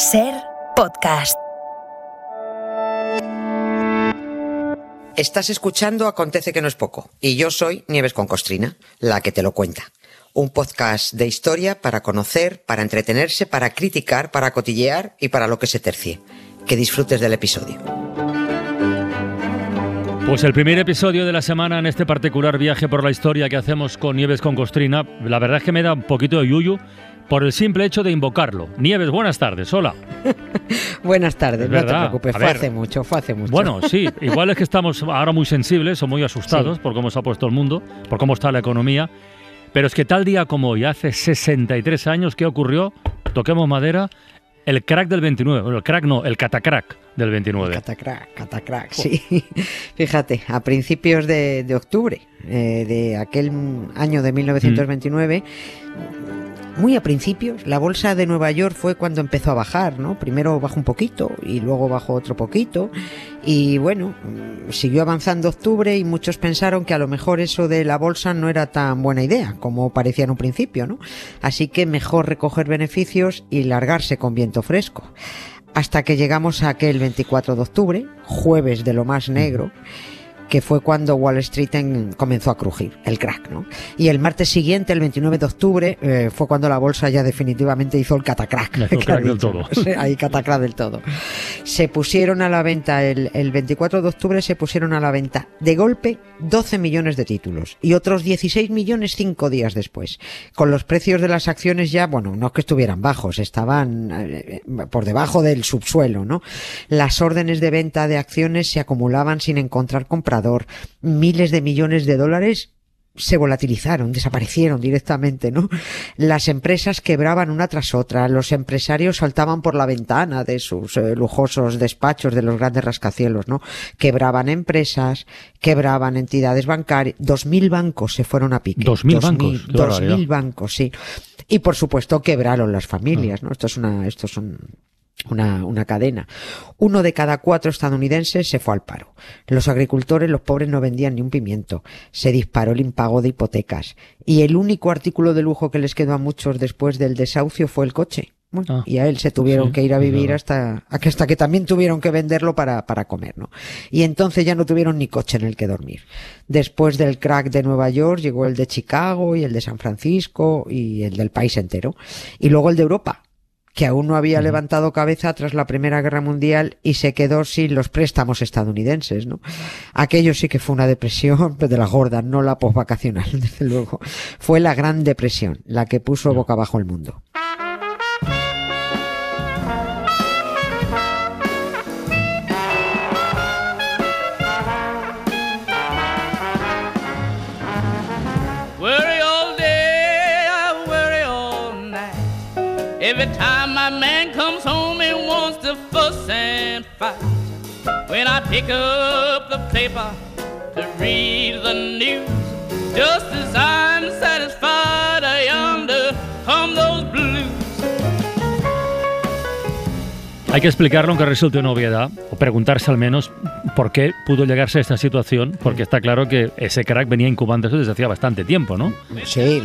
Ser podcast. Estás escuchando Acontece que no es poco y yo soy Nieves con Costrina, la que te lo cuenta. Un podcast de historia para conocer, para entretenerse, para criticar, para cotillear y para lo que se tercie. Que disfrutes del episodio. Pues el primer episodio de la semana en este particular viaje por la historia que hacemos con Nieves con Costrina, la verdad es que me da un poquito de yuyu por el simple hecho de invocarlo. Nieves, buenas tardes, hola. buenas tardes, Es no te preocupes, fue hace mucho, fue hace mucho. Bueno, sí, igual es que estamos ahora muy sensibles o muy asustados por cómo se ha puesto el mundo, por cómo está la economía, pero es que tal día como hoy, hace 63 años, ¿qué ocurrió? Toquemos madera, el crack del 29, bueno, el crack no, el catacrack del 29. Catacrack, catacrack, sí. Fíjate, a principios de, de octubre eh, de aquel año de 1929, muy a principios, la bolsa de Nueva York fue cuando empezó a bajar, ¿no? Primero bajó un poquito y luego bajó otro poquito. Y bueno, mm, siguió avanzando octubre y muchos pensaron que a lo mejor eso de la bolsa no era tan buena idea como parecía en un principio, ¿no? Así que mejor recoger beneficios y largarse con viento fresco. Hasta que llegamos a aquel 24 de octubre, jueves de lo más negro, que fue cuando Wall Street en- comenzó a crujir, el crack, ¿no? Y el martes siguiente, el 29 de octubre, eh, fue cuando la bolsa ya definitivamente hizo el catacrack. El crack del todo. Ahí catacrack del todo. Se pusieron a la venta, el, el 24 de octubre se pusieron a la venta de golpe 12 millones de títulos y otros 16 millones cinco días después. Con los precios de las acciones ya, bueno, no es que estuvieran bajos, estaban eh, por debajo del subsuelo, ¿no? Las órdenes de venta de acciones se acumulaban sin encontrar Miles de millones de dólares se volatilizaron, desaparecieron directamente, ¿no? Las empresas quebraban una tras otra, los empresarios saltaban por la ventana de sus eh, lujosos despachos de los grandes rascacielos, ¿no? Quebraban empresas, quebraban entidades bancarias, dos mil bancos se fueron a pique. ¿Dos mil Dos bancos? mil- Dos mil bancos, sí. Y por supuesto quebraron las familias, ¿no? Esto es una, esto es un- una, una cadena. Uno de cada cuatro estadounidenses se fue al paro. Los agricultores, los pobres, no vendían ni un pimiento. Se disparó el impago de hipotecas. Y el único artículo de lujo que les quedó a muchos después del desahucio fue el coche. Bueno, Ah, y a él se tuvieron sí, que ir a vivir hasta, hasta que también tuvieron que venderlo para, para comer, ¿no? Y entonces ya no tuvieron ni coche en el que dormir. Después del crack de Nueva York llegó el de Chicago y el de San Francisco y el del país entero. Y luego el de Europa, que aún no había levantado cabeza tras la Primera Guerra Mundial y se quedó sin los préstamos estadounidenses, ¿no? Aquello sí que fue una depresión de las gordas, no la posvacacional, desde luego. Fue la Gran Depresión, la que puso boca abajo el mundo. Every time my man comes home, he wants to fuss and fight. When I pick up the paper to read the news, just as I'm satisfied, Hay que explicarlo aunque resulte una obviedad, o preguntarse al menos por qué pudo llegarse a esta situación, porque está claro que ese crack venía incubándose desde hacía bastante tiempo, ¿no? Sí,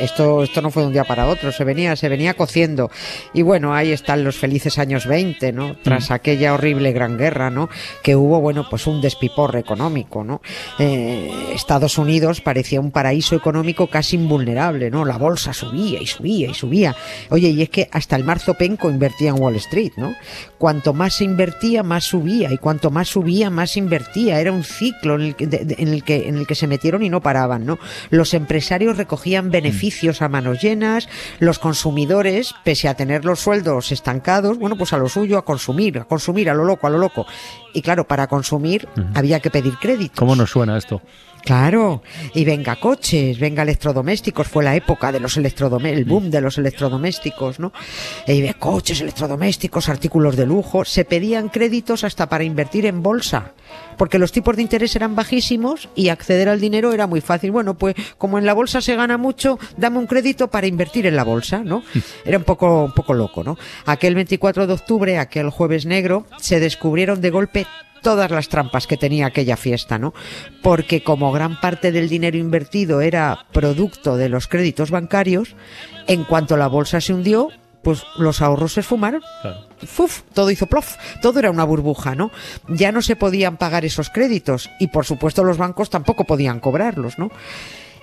esto, esto no fue de un día para otro, se venía, se venía cociendo. Y bueno, ahí están los felices años 20, ¿no? Tras aquella horrible gran guerra, ¿no? Que hubo, bueno, pues un despiporre económico, ¿no? Eh, Estados Unidos parecía un paraíso económico casi invulnerable, ¿no? La bolsa subía y subía y subía. Oye, y es que hasta el marzo penco invertía en Wall Street, ¿no? Cuanto más se invertía, más subía, y cuanto más subía, más invertía. Era un ciclo en el que, de- en el que, en el que se metieron y no paraban, ¿no? Los empresarios recogían beneficios a manos llenas, los consumidores, pese a tener los sueldos estancados, bueno, pues a lo suyo, a consumir, a consumir, a lo loco, a lo loco. Y claro, para consumir había que pedir créditos. ¿Cómo nos suena esto? Claro, y venga coches, venga electrodomésticos, fue la época de los electrodomésticos, el boom de los electrodomésticos, ¿no? Y ve coches, electrodomésticos, artículos de lujo, se pedían créditos hasta para invertir en bolsa, porque los tipos de interés eran bajísimos y acceder al dinero era muy fácil. Bueno, pues como en la bolsa se gana mucho, dame un crédito para invertir en la bolsa, ¿no? Era un poco, un poco loco, ¿no? Aquel 24 de octubre, aquel jueves negro, se descubrieron de golpe todas las trampas que tenía aquella fiesta, ¿no? Porque como gran parte del dinero invertido era producto de los créditos bancarios, en cuanto la bolsa se hundió, pues los ahorros se esfumaron. Fuf, todo hizo plof, todo era una burbuja, ¿no? Ya no se podían pagar esos créditos y por supuesto los bancos tampoco podían cobrarlos, ¿no?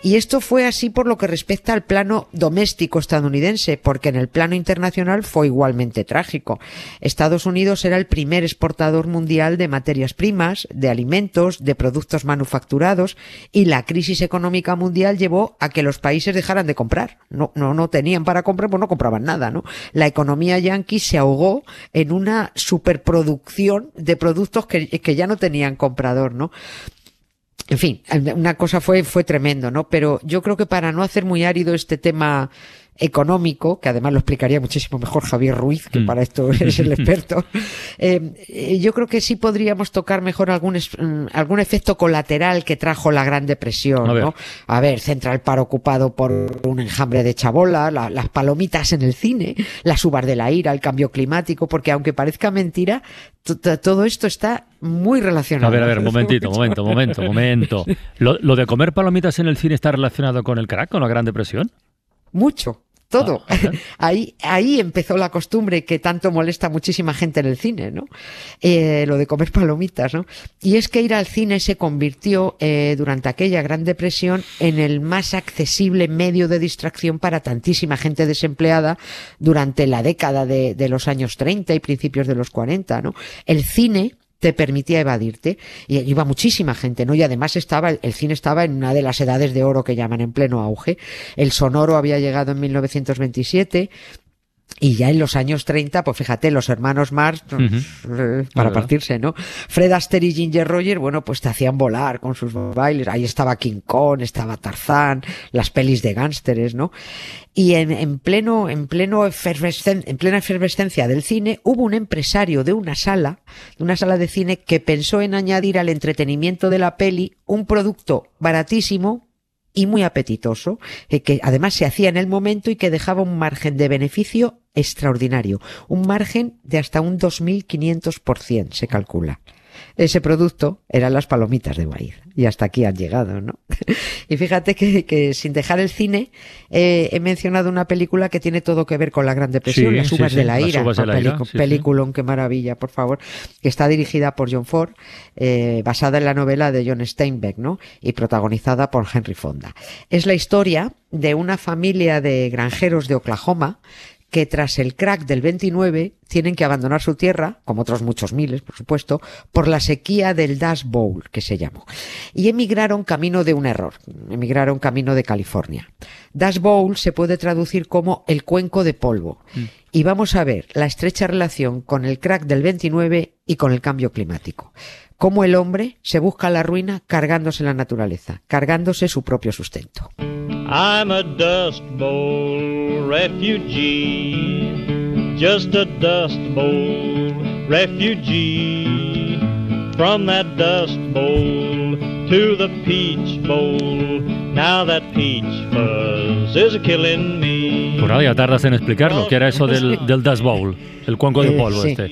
Y esto fue así por lo que respecta al plano doméstico estadounidense, porque en el plano internacional fue igualmente trágico. Estados Unidos era el primer exportador mundial de materias primas, de alimentos, de productos manufacturados, y la crisis económica mundial llevó a que los países dejaran de comprar. No, no, no tenían para comprar, pues no compraban nada, ¿no? La economía yanqui se ahogó en una superproducción de productos que, que ya no tenían comprador, ¿no? En fin, una cosa fue, fue tremendo, ¿no? Pero yo creo que para no hacer muy árido este tema económico, que además lo explicaría muchísimo mejor Javier Ruiz, que mm. para esto es el experto, eh, yo creo que sí podríamos tocar mejor algún, mm, algún efecto colateral que trajo la Gran Depresión, a ¿no? A ver, centra el paro ocupado por un enjambre de chabola, las palomitas en el cine, las uvas de la ira, el cambio climático, porque aunque parezca mentira, todo esto está muy relacionado. A ver, a ver, momentito, momento, momento, momento. ¿Lo, ¿Lo de comer palomitas en el cine está relacionado con el crack, con la Gran Depresión? Mucho todo. Ah, ahí, ahí empezó la costumbre que tanto molesta a muchísima gente en el cine, ¿no? Eh, lo de comer palomitas, ¿no? Y es que ir al cine se convirtió eh, durante aquella Gran Depresión en el más accesible medio de distracción para tantísima gente desempleada durante la década de, de los años 30 y principios de los 40, ¿no? El cine te permitía evadirte. Y iba muchísima gente, ¿no? Y además estaba, el cine estaba en una de las edades de oro que llaman en pleno auge. El sonoro había llegado en 1927. Y ya en los años 30, pues fíjate, los hermanos Marx, eh, para partirse, ¿no? Fred Astaire y Ginger Roger, bueno, pues te hacían volar con sus bailes. Ahí estaba King Kong, estaba Tarzán, las pelis de gánsteres, ¿no? Y en, en pleno, en pleno en plena efervescencia del cine, hubo un empresario de una sala, de una sala de cine, que pensó en añadir al entretenimiento de la peli un producto baratísimo, y muy apetitoso, eh, que además se hacía en el momento y que dejaba un margen de beneficio extraordinario, un margen de hasta un 2.500% se calcula. Ese producto eran las palomitas de maíz. Y hasta aquí han llegado, ¿no? y fíjate que, sin dejar el cine, eh, he mencionado una película que tiene todo que ver con la Gran Depresión, Las uvas de la ira. Peliculón, qué maravilla, por favor. Que está dirigida por John Ford, eh, basada en la novela de John Steinbeck, ¿no? Y protagonizada por Henry Fonda. Es la historia de una familia de granjeros de Oklahoma que tras el crack del 29 tienen que abandonar su tierra, como otros muchos miles, por supuesto, por la sequía del Dust Bowl, que se llamó. Y emigraron camino de un error, emigraron camino de California. Dust Bowl se puede traducir como el cuenco de polvo. Mm. Y vamos a ver la estrecha relación con el crack del 29 y con el cambio climático. Cómo el hombre se busca la ruina cargándose la naturaleza, cargándose su propio sustento. I'm a Dust Bowl refugee, just a Dust Bowl refugee. From that Dust Bowl to the Peach Bowl, now that peach fuzz is killing me. Por ahí tardas en explicarlo, ¿qué era eso del, del Dust Bowl? El cuenco de eh, polvo este.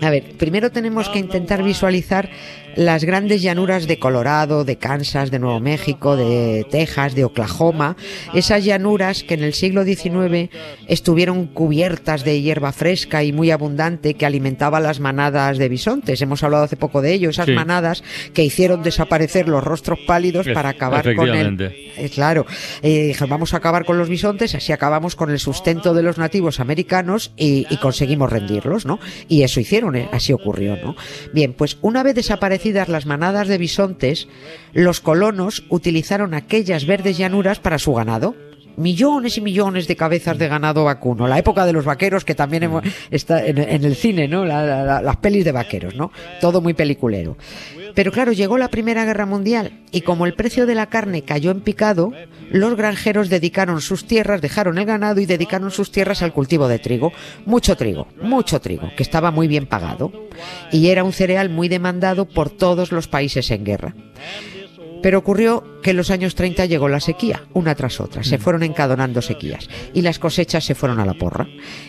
A ver, primero tenemos que intentar visualizar las grandes llanuras de Colorado, de Kansas, de Nuevo México, de Texas, de Oklahoma, esas llanuras que en el siglo XIX estuvieron cubiertas de hierba fresca y muy abundante que alimentaba las manadas de bisontes. Hemos hablado hace poco de ello, esas manadas que hicieron desaparecer los rostros pálidos para acabar con el... Eh, claro, eh, vamos a acabar con los bisontes, así acabamos con el sustento de los nativos americanos y, y conseguimos rendirlos, ¿no? Y eso hicieron, eh, así ocurrió, ¿no? Bien, pues una vez desaparecido las manadas de bisontes, los colonos utilizaron aquellas verdes llanuras para su ganado. Millones y millones de cabezas de ganado vacuno. La época de los vaqueros, que también está en, el cine, ¿no? las pelis de vaqueros, ¿no? Todo muy peliculero. Pero claro, llegó la Primera Guerra Mundial y como el precio de la carne cayó en picado, los granjeros dedicaron sus tierras, dejaron el ganado y dedicaron sus tierras al cultivo de trigo. Mucho trigo, mucho trigo, que estaba muy bien pagado y era un cereal muy demandado por todos los países en guerra. Pero ocurrió que en los años 30 llegó la sequía, una tras otra. Se fueron encadonando sequías y las cosechas se fueron a la porra.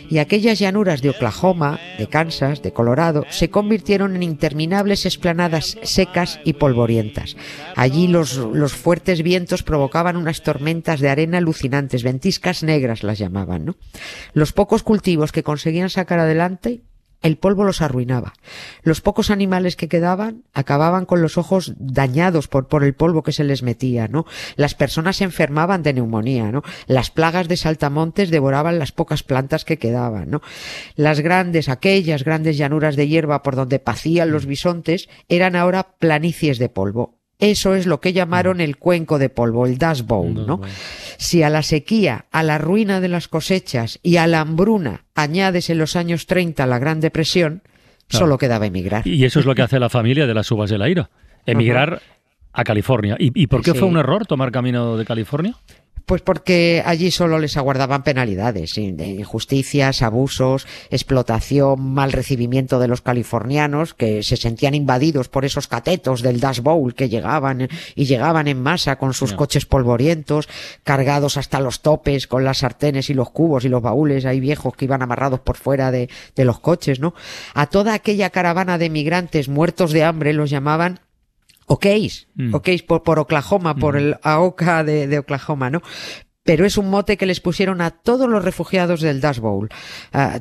Y aquellas llanuras de Oklahoma, de Kansas, de Colorado, se convirtieron en interminables esplanadas secas y polvorientas. Allí los, los fuertes vientos provocaban unas tormentas de arena alucinantes, ventiscas negras las llamaban. ¿no? Los pocos cultivos que conseguían sacar adelante el polvo los arruinaba. Los pocos animales que quedaban acababan con los ojos dañados por, por el polvo que se les metía, ¿no? Las personas se enfermaban de neumonía, ¿no? Las plagas de saltamontes devoraban las pocas plantas que quedaban, ¿no? Las grandes, aquellas grandes llanuras de hierba por donde pacían los bisontes, eran ahora planicies de polvo. Eso es lo que llamaron el cuenco de polvo, el dust bowl, ¿no? Si a la sequía, a la ruina de las cosechas y a la hambruna añades en los años 30 la Gran Depresión, solo quedaba emigrar. Y eso es lo que hace la familia de las uvas de la ira, emigrar a California. ¿Y, por qué fue un error tomar camino de California? Pues porque allí solo les aguardaban penalidades, de injusticias, abusos, explotación, mal recibimiento de los californianos que se sentían invadidos por esos catetos del Dash Bowl que llegaban y llegaban en masa con sus coches polvorientos, cargados hasta los topes con las sartenes y los cubos y los baúles ahí viejos que iban amarrados por fuera de, los coches, ¿no? A toda aquella caravana de migrantes muertos de hambre los llamaban Okéis, mm. por, por, Oklahoma, por mm. el AOCA de, de, Oklahoma, ¿no? Pero es un mote que les pusieron a todos los refugiados del Dust Bowl,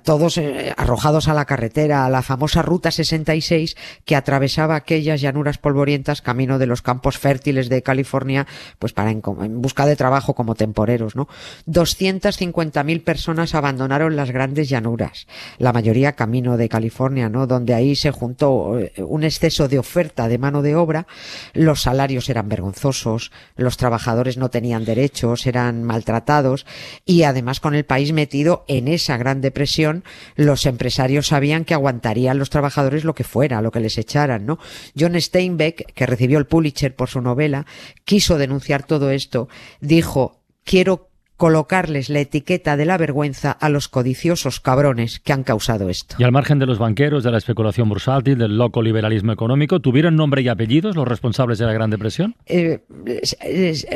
todos eh, arrojados a la carretera, a la famosa Ruta 66 que atravesaba aquellas llanuras polvorientas camino de los campos fértiles de California, pues para en, busca de trabajo como temporeros, ¿no? 250.000 personas abandonaron las grandes llanuras, la mayoría camino de California, ¿no? Donde ahí se juntó eh, un exceso de oferta de mano de obra, los salarios eran vergonzosos, los trabajadores no tenían derechos, eran maltratados y además con el país metido en esa gran depresión, los empresarios sabían que aguantarían los trabajadores lo que fuera, lo que les echaran, ¿no? John Steinbeck, que recibió el Pulitzer por su novela, quiso denunciar todo esto, dijo, quiero colocarles la etiqueta de la vergüenza a los codiciosos cabrones que han causado esto. Y al margen de los banqueros, de la especulación bursátil, del loco liberalismo económico, ¿tuvieron nombre y apellidos los responsables de la Gran Depresión? Eh,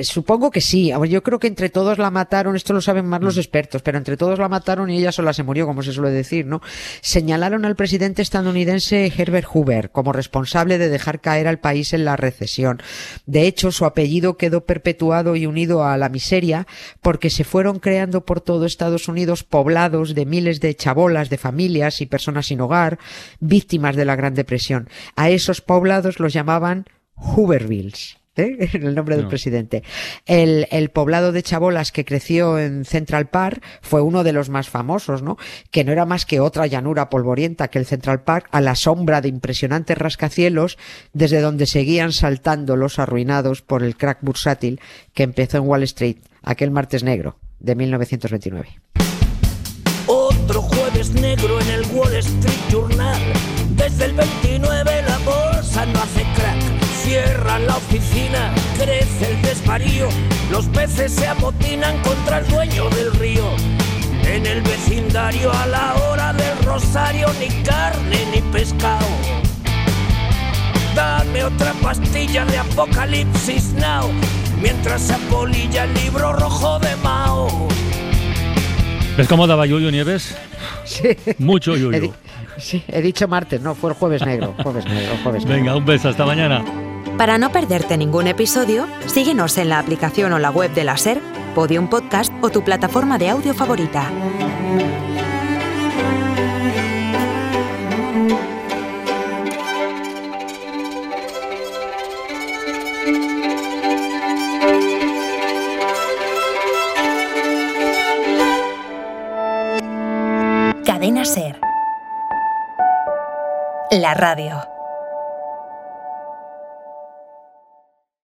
supongo que sí. Yo creo que entre todos la mataron, esto lo saben más los mm. expertos, pero entre todos la mataron y ella sola se murió, como se suele decir, ¿no? Señalaron al presidente estadounidense Herbert Hoover como responsable de dejar caer al país en la recesión. De hecho, su apellido quedó perpetuado y unido a la miseria porque se fueron creando por todo Estados Unidos poblados de miles de chabolas, de familias y personas sin hogar, víctimas de la Gran Depresión. A esos poblados los llamaban Hoovervilles. ¿eh? en el nombre del presidente. El, el, poblado de Chabolas que creció en Central Park fue uno de los más famosos, ¿no? Que no era más que otra llanura polvorienta que el Central Park a la sombra de impresionantes rascacielos desde donde seguían saltando los arruinados por el crack bursátil que empezó en Wall Street aquel martes negro de 1929. Otro jueves negro en el Wall Street Journal. Desde el 29 la bolsa no hace crack. Cierran la oficina, crece el desvarío. Los peces se amotinan contra el dueño del río. En el vecindario a la hora del rosario ni carne ni pescado. Dame otra pastilla de Apocalipsis Now mientras se apolilla el libro rojo de Mao. ¿Ves cómo daba Yuyu Nieves? Sí. Mucho Yuyu. sí, he dicho martes, no, fue el jueves negro. Jueves negro, jueves negro. Venga, un beso, hasta mañana. Para no perderte ningún episodio, síguenos en la aplicación o la web de la SER, Podium Podcast o tu plataforma de audio favorita. La radio.